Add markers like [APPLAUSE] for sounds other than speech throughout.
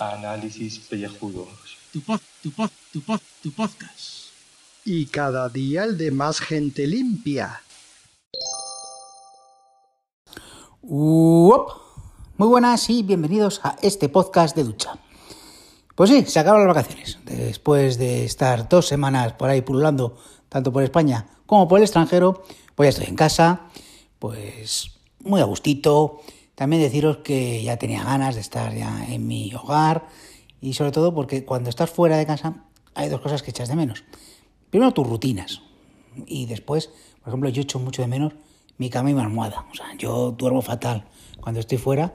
Análisis pellejudos. Tu pod, tu pod, tu pod, tu podcast. Y cada día el de más gente limpia. Uop. Muy buenas y bienvenidos a este podcast de ducha. Pues sí, se acaban las vacaciones. Después de estar dos semanas por ahí pululando, tanto por España como por el extranjero, pues ya estoy en casa, pues muy a gustito. También deciros que ya tenía ganas de estar ya en mi hogar y sobre todo porque cuando estás fuera de casa hay dos cosas que echas de menos. Primero tus rutinas y después, por ejemplo, yo echo mucho de menos mi cama y mi almohada. O sea, yo duermo fatal cuando estoy fuera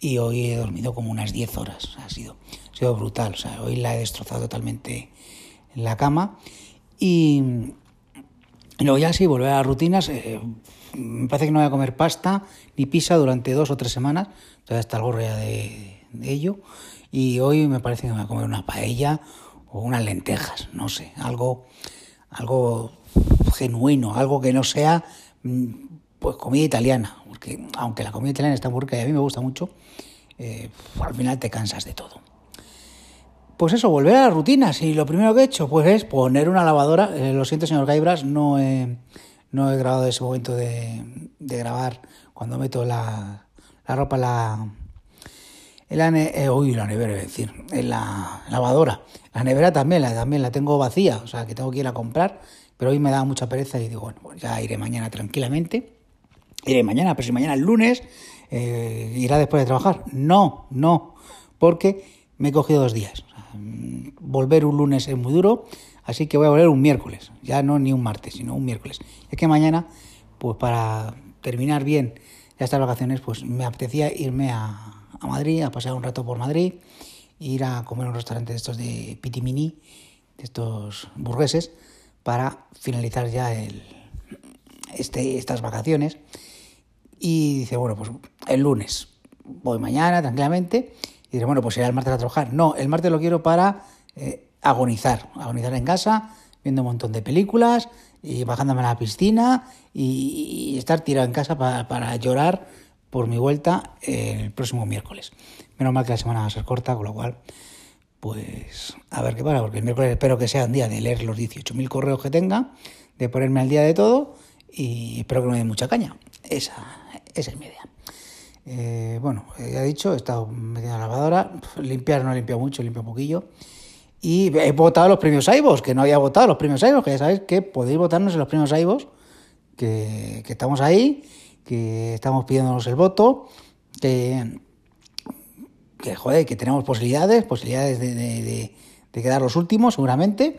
y hoy he dormido como unas 10 horas. Ha, sido, ha sido brutal. O sea, hoy la he destrozado totalmente en la cama y, y luego ya sí, volver a las rutinas. eh, me parece que no voy a comer pasta ni pizza durante dos o tres semanas. Todavía está algo ya de, ello. Y hoy me parece que me voy a comer una paella o unas lentejas, no sé, algo, algo genuino, algo que no sea mm, pues comida italiana. Porque aunque la comida italiana está muy rica y a mí me gusta mucho, eh, al final te cansas de todo. Pues eso, volver a las rutinas. Y lo primero que he hecho pues es poner una lavadora. Eh, lo siento, señor Gaibras, no he, no he grabado ese momento de, grabar cuando meto la, la ropa la, en la, eh, uy, la nevera, a decir, en la lavadora. La nevera también la, también la tengo vacía, o sea que tengo que ir a comprar, pero hoy me da mucha pereza y digo, bueno, pues ya iré mañana tranquilamente. Iré mañana, pero si mañana es lunes, eh, irá después de trabajar. No, no, porque me he cogido dos días. Mm, volver un lunes es muy duro, así que voy a volver un miércoles, ya no ni un martes, sino un miércoles. Es que mañana, pues para terminar bien estas vacaciones, pues me apetecía irme a, a Madrid, a pasar un rato por Madrid, ir a comer a un restaurante de estos de Pitimini, de estos burgueses, para finalizar ya el, este, estas vacaciones. Y dice, bueno, pues el lunes voy mañana tranquilamente. Y dice, bueno, pues iré el martes a trabajar. No, el martes lo quiero para eh, agonizar, agonizar en casa, viendo un montón de películas y bajándome a la piscina y, estar tirado en casa para, para llorar por mi vuelta el próximo miércoles. Menos mal que la semana va a ser corta, con lo cual, pues a ver qué pasa, porque el miércoles espero que sea un día de leer los 18.000 correos que tenga, de ponerme al día de todo y espero que no me dé mucha caña. Esa, esa es mi idea. Eh, bueno, ya he dicho, he estado metiendo en la lavadora, limpiar no he mucho, he limpiado un poquillo. Y he votado los premios AIBOS, que no había votado los premios AIBOS, que ya sabéis que podéis votarnos en los premios AIBOS, que, que estamos ahí, que estamos pidiéndonos el voto, que, que joder, que tenemos posibilidades, posibilidades de, de, de- de quedar los últimos seguramente,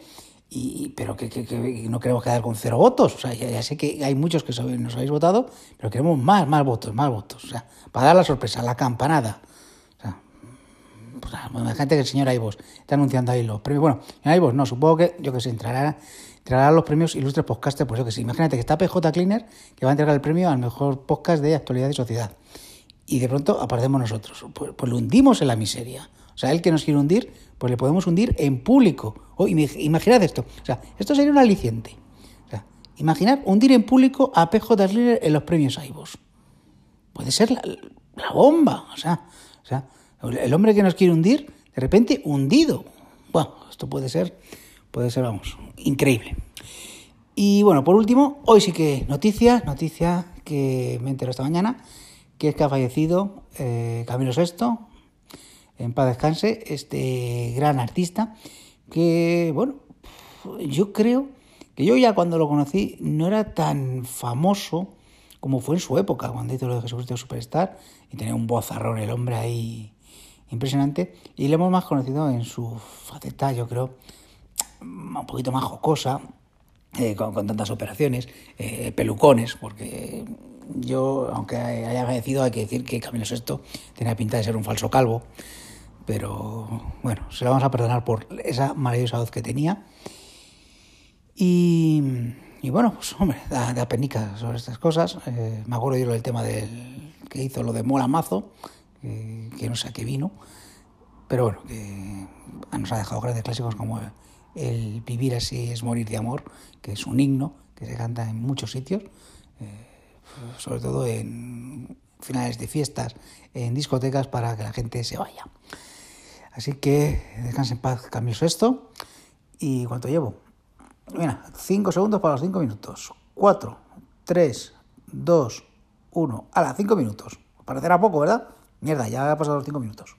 y, pero que, que- que no queremos quedar con cero votos. O sea, ya, sé que hay muchos que nos habéis votado, pero queremos más, más votos, más votos. O sea, para dar la sorpresa, la campanada. O sea, pues, ah, imagínate que el señor Aibos está anunciando ahí los premios. Bueno, señor Aibos, no, supongo que, yo que sé, entrará, entrará los premios Ilustres Podcaster, pues yo que sé. Imagínate que está PJ Cleaner, que va a entregar el premio al mejor podcast de actualidad y sociedad. Y de pronto aparecemos nosotros. Pues, pues lo hundimos en la miseria. O sea, él que nos quiere hundir, pues le podemos hundir en público. O, imi- imaginad esto. O sea, esto sería un aliciente. O sea, imaginad hundir en público a PJ Cleaner en los premios Aibos puede ser la, bomba. O sea, el hombre que nos quiere hundir, de repente hundido. Bueno, esto puede ser, puede ser, vamos, increíble. Y bueno, por último, hoy sí que noticia, noticia que me enteró esta mañana, que es que ha fallecido eh, Camilo VI, en paz descanse, este gran artista, que, bueno, yo creo que yo ya cuando lo conocí no era tan famoso como fue en su época, cuando hizo lo de Jesucristo Superstar, y tenía un vozarrón el hombre ahí impresionante, y le hemos más conocido en su faceta, yo creo, un poquito más jocosa, eh, con, tantas operaciones, eh, pelucones, porque yo, aunque haya fallecido, hay que decir que Camilo VI tenía pinta de ser un falso calvo, pero bueno, se lo vamos a perdonar por esa maravillosa voz que tenía. Y, bueno, pues hombre, da, da penica sobre estas cosas. Eh, me acuerdo yo del tema del que hizo lo de Mola Mazo, que, no sé a qué vino, pero bueno, que nos ha dejado grandes clásicos como el Vivir así es morir de amor, que es un himno que se canta en muchos sitios, sobre todo en finales de fiestas, en discotecas, para que la gente se vaya. Así que descansen en paz, cambio esto. ¿Y cuánto llevo? Mira, 5 segundos para los 5 minutos. 4, 3, 2, 1. A las 5 minutos. Parecerá poco, ¿verdad? Mierda, ya ha pasado los 5 minutos.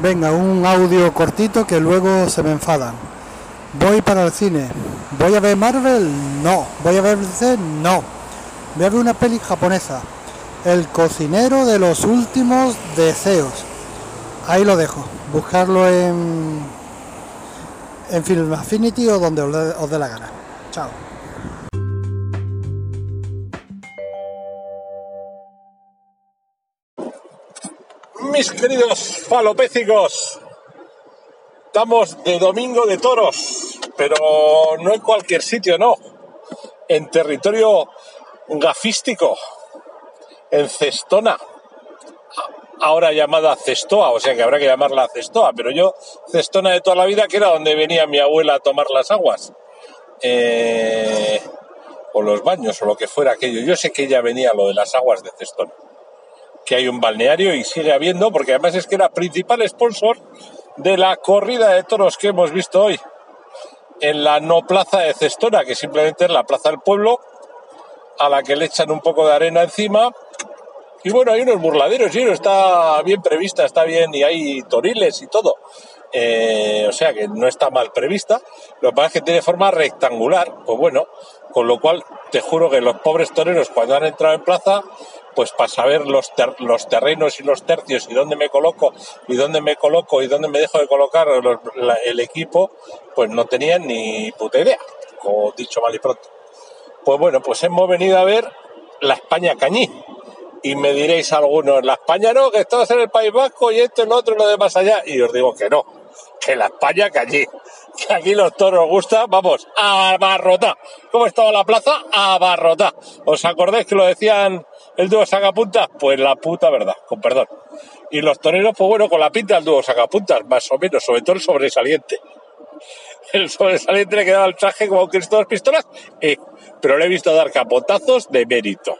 Venga, un audio cortito que luego se me enfadan. Voy para el cine. ¿Voy a ver Marvel? No. ¿Voy a ver DC? No. Voy a ver una peli japonesa. El cocinero de los últimos deseos. Ahí lo dejo. Buscarlo en, en Film Affinity o donde os dé, la gana. Chao. Mis queridos falopécicos, estamos de domingo de toros, pero no en cualquier sitio, no. En territorio gafístico, en Cestona, ahora llamada Cestoa, o sea que habrá que llamarla Cestoa, pero yo Cestona de toda la vida, que era donde venía mi abuela a tomar las aguas, eh, o los baños, o lo que fuera aquello. Yo sé que ella venía lo de las aguas de Cestona, que hay un balneario y sigue habiendo, porque además es que era principal sponsor de la corrida de toros que hemos visto hoy en la no plaza de Cestona, que simplemente es la plaza del pueblo, a la que le echan un poco de arena encima. Y bueno, hay unos burladeros, y está bien prevista, está bien, y hay toriles y todo. Eh, o sea que no está mal prevista. Lo que pasa es que tiene forma rectangular, pues bueno, con lo cual te juro que los pobres toreros cuando han entrado en plaza, pues para saber los, los terrenos y los tercios y dónde me coloco y dónde me coloco y dónde me dejo de colocar el equipo, pues no tenían ni puta idea, como dicho mal y pronto. Pues bueno, pues hemos venido a ver la España Cañí. Y me diréis algunos, la España no, que estamos en el País Vasco y esto y lo otro y lo demás allá. Y os digo que no, que la España Cañí. Que aquí los toros gusta, vamos, abarrotá. ¿Cómo estaba la plaza? Abarrotá. ¿Os acordáis que lo decían el dúo sacapuntas? Pues la puta verdad, con perdón. Y los toreros, pues bueno, con la pinta del dúo sacapuntas, más o menos, sobre todo el sobresaliente el sobresaliente le quedaba el traje como de las pistolas, eh, pero le he visto dar capotazos de mérito.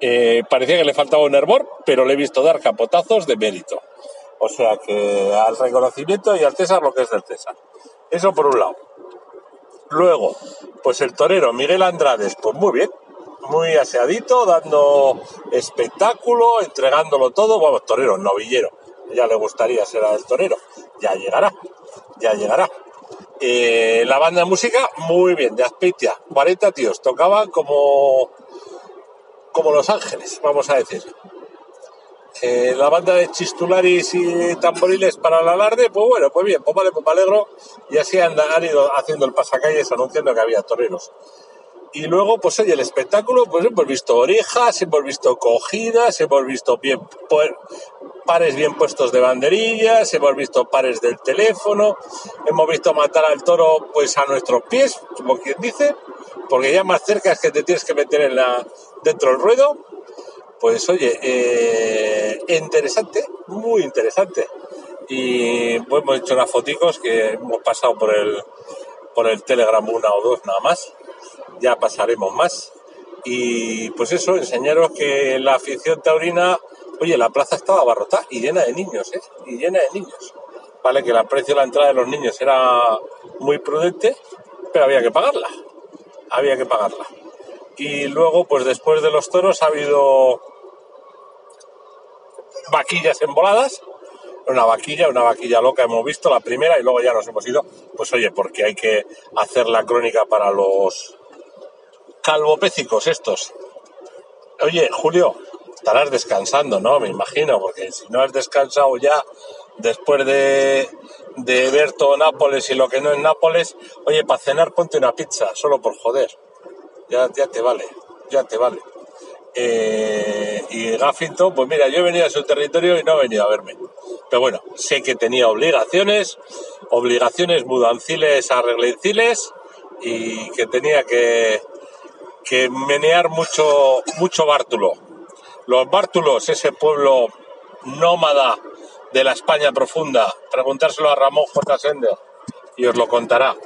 Eh, parecía que le faltaba un hervor, pero le he visto dar capotazos de mérito. O sea que al reconocimiento y al César lo que es del César. Eso por un lado. Luego, pues el torero Miguel Andrades, pues muy bien, muy aseadito, dando espectáculo, entregándolo todo. Vamos, torero, novillero. Ya le gustaría ser el torero. Ya llegará, ya llegará. Eh, la banda de música, muy bien, de Azpeitia. 40 tíos, tocaban como, como Los Ángeles, vamos a decir. Eh, la banda de chistularis y tamboriles para el alarde, pues bueno, pues bien, pues vale, pues me alegro. Y así han, han ido haciendo el pasacalles anunciando que había toreros. Y luego, pues oye, el espectáculo, pues hemos visto orejas, hemos visto cogidas, hemos visto bien, pu- pares bien puestos de banderillas, hemos visto pares del teléfono, hemos visto matar al toro pues a nuestros pies, como quien dice, porque ya más cerca es que te tienes que meter en la, dentro del ruedo. Pues oye, eh, interesante, muy interesante. Y pues hemos hecho unas foticos que hemos pasado por el, por el Telegram una o dos nada más. Ya pasaremos más. Y pues eso, enseñaros que la afición taurina, oye, la plaza estaba abarrotada y llena de niños, ¿eh? Y llena de niños. Vale, que el precio de la entrada de los niños era muy prudente, pero había que pagarla. Había que pagarla. Y luego, pues después de los toros ha habido vaquillas emboladas. Una vaquilla, una vaquilla loca hemos visto, la primera, y luego ya nos hemos ido. Pues oye, porque hay que hacer la crónica para los calvopécicos estos. Oye, Julio, estarás descansando, ¿no? Me imagino, porque si no has descansado ya después de, de ver todo Nápoles y lo que no es Nápoles, oye, para cenar ponte una pizza, solo por joder. Ya, ya te vale, ya te vale. Eh, y Gaffington, pues mira, yo he venido a su territorio y no ha venido a verme. Pero bueno, sé que tenía obligaciones, obligaciones mudanciles, arreglenciles, y que tenía que, que menear mucho, mucho bártulo. Los bártulos, ese pueblo nómada de la España profunda, preguntárselo a Ramón J. Sender y os lo contará.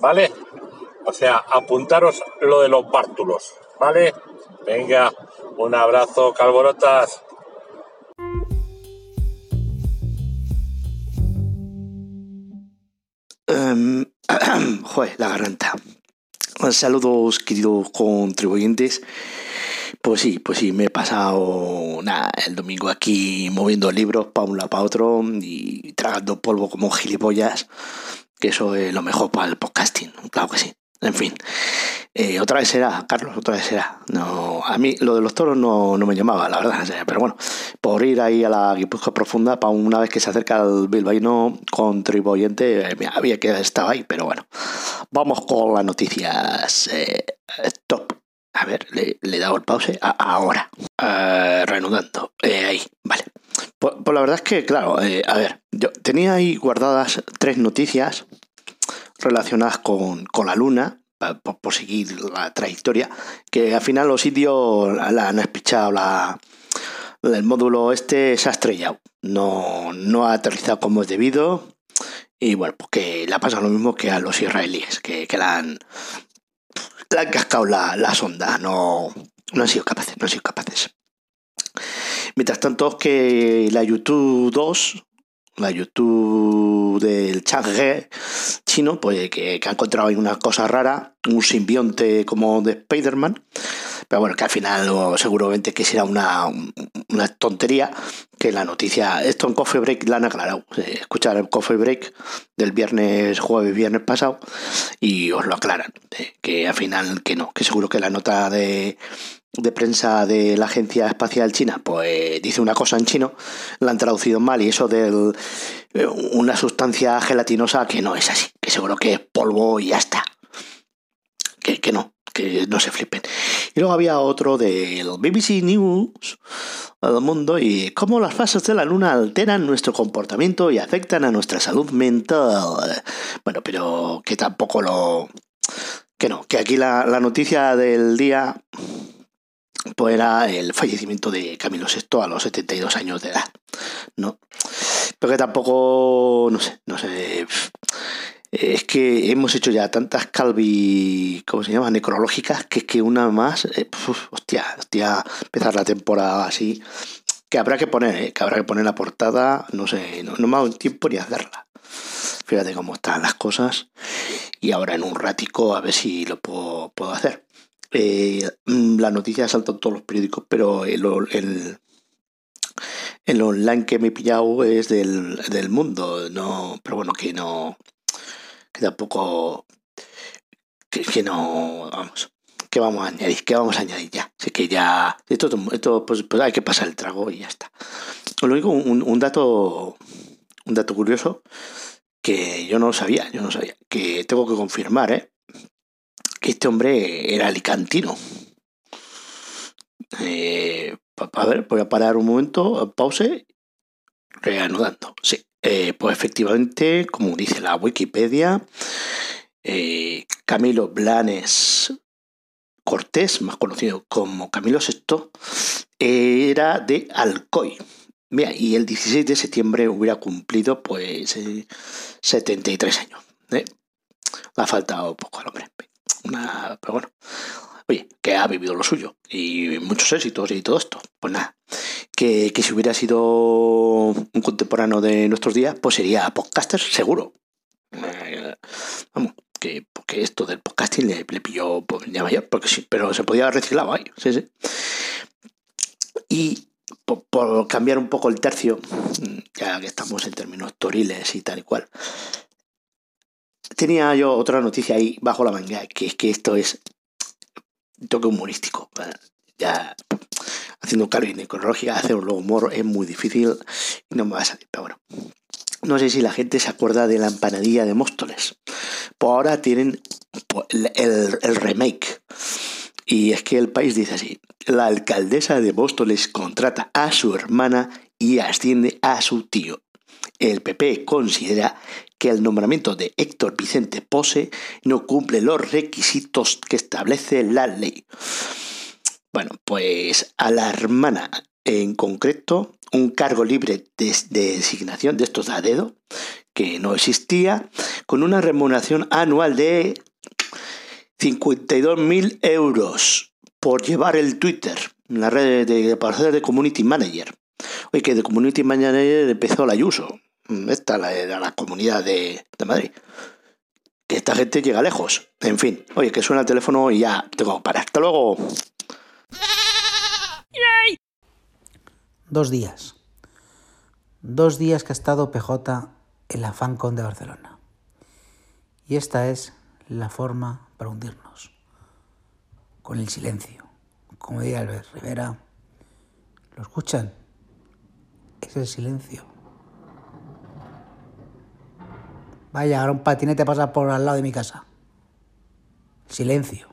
¿vale? O sea, apuntaros lo de los bártulos, ¿vale? Venga, un abrazo, calborotas. Um, [CLEARS THROAT] joder, la garganta. Saludos, queridos contribuyentes. Pues sí, pues sí, me he pasado nada, el domingo aquí moviendo libros para un lado para otro y tragando polvo como gilipollas, que eso es lo mejor para el podcasting, claro que sí. En fin, eh, otra vez será, Carlos, otra vez será. No, a mí lo de los toros no, no me llamaba, la verdad. pero bueno, por ir ahí a la Guipúzcoa profunda, para una vez que se acerca el bilbaíno contribuyente, eh, había que estar ahí, pero bueno. Vamos con las noticias eh, top. A ver, le, he dado el pause ahora. reanudando. ahí, vale. Pues, pues, la verdad es que, claro, a ver, yo tenía ahí guardadas tres noticias relacionadas con, con la Luna, por, seguir la trayectoria, que al final los sitios la han espichado, la, el módulo este se ha estrellado, no, no ha aterrizado como es debido, y bueno, pues que le ha pasado lo mismo que a los israelíes, que, que la, han, la han cascado la, la sonda, no, no han sido capaces, no han sido capaces. Mientras tanto, que la YouTube 2, la YouTube del Chang'e chino, pues que, ha encontrado ahí una cosa rara, un simbionte como de Spider-Man, pero bueno, que al final seguramente que será una, una tontería, que la noticia, esto en Coffee Break la han aclarado, escuchar el Coffee Break del viernes, jueves, viernes pasado, y os lo aclaran, que al final que no, que seguro que la nota de de prensa de la Agencia Espacial China, pues dice una cosa en chino, la han traducido mal y eso de eh, una sustancia gelatinosa que no es así, que seguro que es polvo y ya está. Que, que no, que no se flipen. Y luego había otro del BBC News del mundo y cómo las fases de la luna alteran nuestro comportamiento y afectan a nuestra salud mental. Bueno, pero que tampoco lo... Que no, que aquí la, la noticia del día pues era el fallecimiento de Camilo VI a los 72 años de edad, ¿no? Pero que tampoco, no sé, no sé, es que hemos hecho ya tantas calvi, ¿cómo se llama? Necrológicas, que es que una más, eh, hostia, hostia, empezar la temporada así, que habrá que poner, ¿eh? que habrá que poner la portada, no sé, no, me ha dado tiempo ni hacerla. Fíjate cómo están las cosas y ahora en un ratico a ver si lo puedo, puedo hacer. Eh, mm, la noticia saltado en todos los periódicos, pero el, el, online que me he pillado es del, del, mundo, no, pero bueno, que no, que tampoco, que, no, vamos, que vamos a añadir, que vamos a añadir ya, así que ya, esto, esto pues, pues hay que pasar el trago y ya está. Lo un, un dato, un dato curioso que yo no sabía, yo no sabía, que tengo que confirmar, ¿eh? Que este hombre era alicantino. Eh, a ver, voy a parar un momento, pause, reanudando. Sí, eh, pues efectivamente, como dice la Wikipedia, eh, Camilo Blanes Cortés, más conocido como Camilo VI, era de Alcoy. Mira, y el 16 de septiembre hubiera cumplido pues 73 años. Le ha faltado poco al hombre pero bueno, oye, que ha vivido lo suyo y muchos éxitos y todo esto. Pues nada, que, si hubiera sido un contemporáneo de nuestros días, pues sería podcaster seguro. Eh, vamos, que porque esto del podcasting le, pilló pues, ya mayor, porque sí, pero se podía haber reciclado ahí, sí, sí. Y por, por, cambiar un poco el tercio, ya que estamos en términos toriles y tal y cual, tenía yo otra noticia ahí bajo la manga, que es que esto es toque humorístico. Ya haciendo carga necrológica, hacer un humor es muy difícil no me va a salir, pero bueno. No sé si la gente se acuerda de la empanadilla de Móstoles. Pues ahora tienen pues, el, el remake. Y es que el país dice así, la alcaldesa de Móstoles contrata a su hermana y asciende a su tío. El PP considera que el nombramiento de Héctor Vicente Pose no cumple los requisitos que establece la ley. Bueno, pues a la hermana en concreto un cargo libre de, designación de estos a dedo, que no existía, con una remuneración anual de 52.000 euros por llevar el Twitter, la red de, para hacer de Community Manager. Oye, que de Community Manager empezó la Ayuso. Esta era la comunidad de, de Madrid. Que esta gente llega lejos. En fin, oye, que suena el teléfono y ya tengo para. Hasta luego. Dos días. Dos días que ha estado PJ en la FanCon de Barcelona. Y esta es la forma para hundirnos. Con el silencio. Como diría Albert Rivera, ¿lo escuchan? Es el silencio. Vaya, ahora un patinete pasa por al lado de mi casa. Silencio.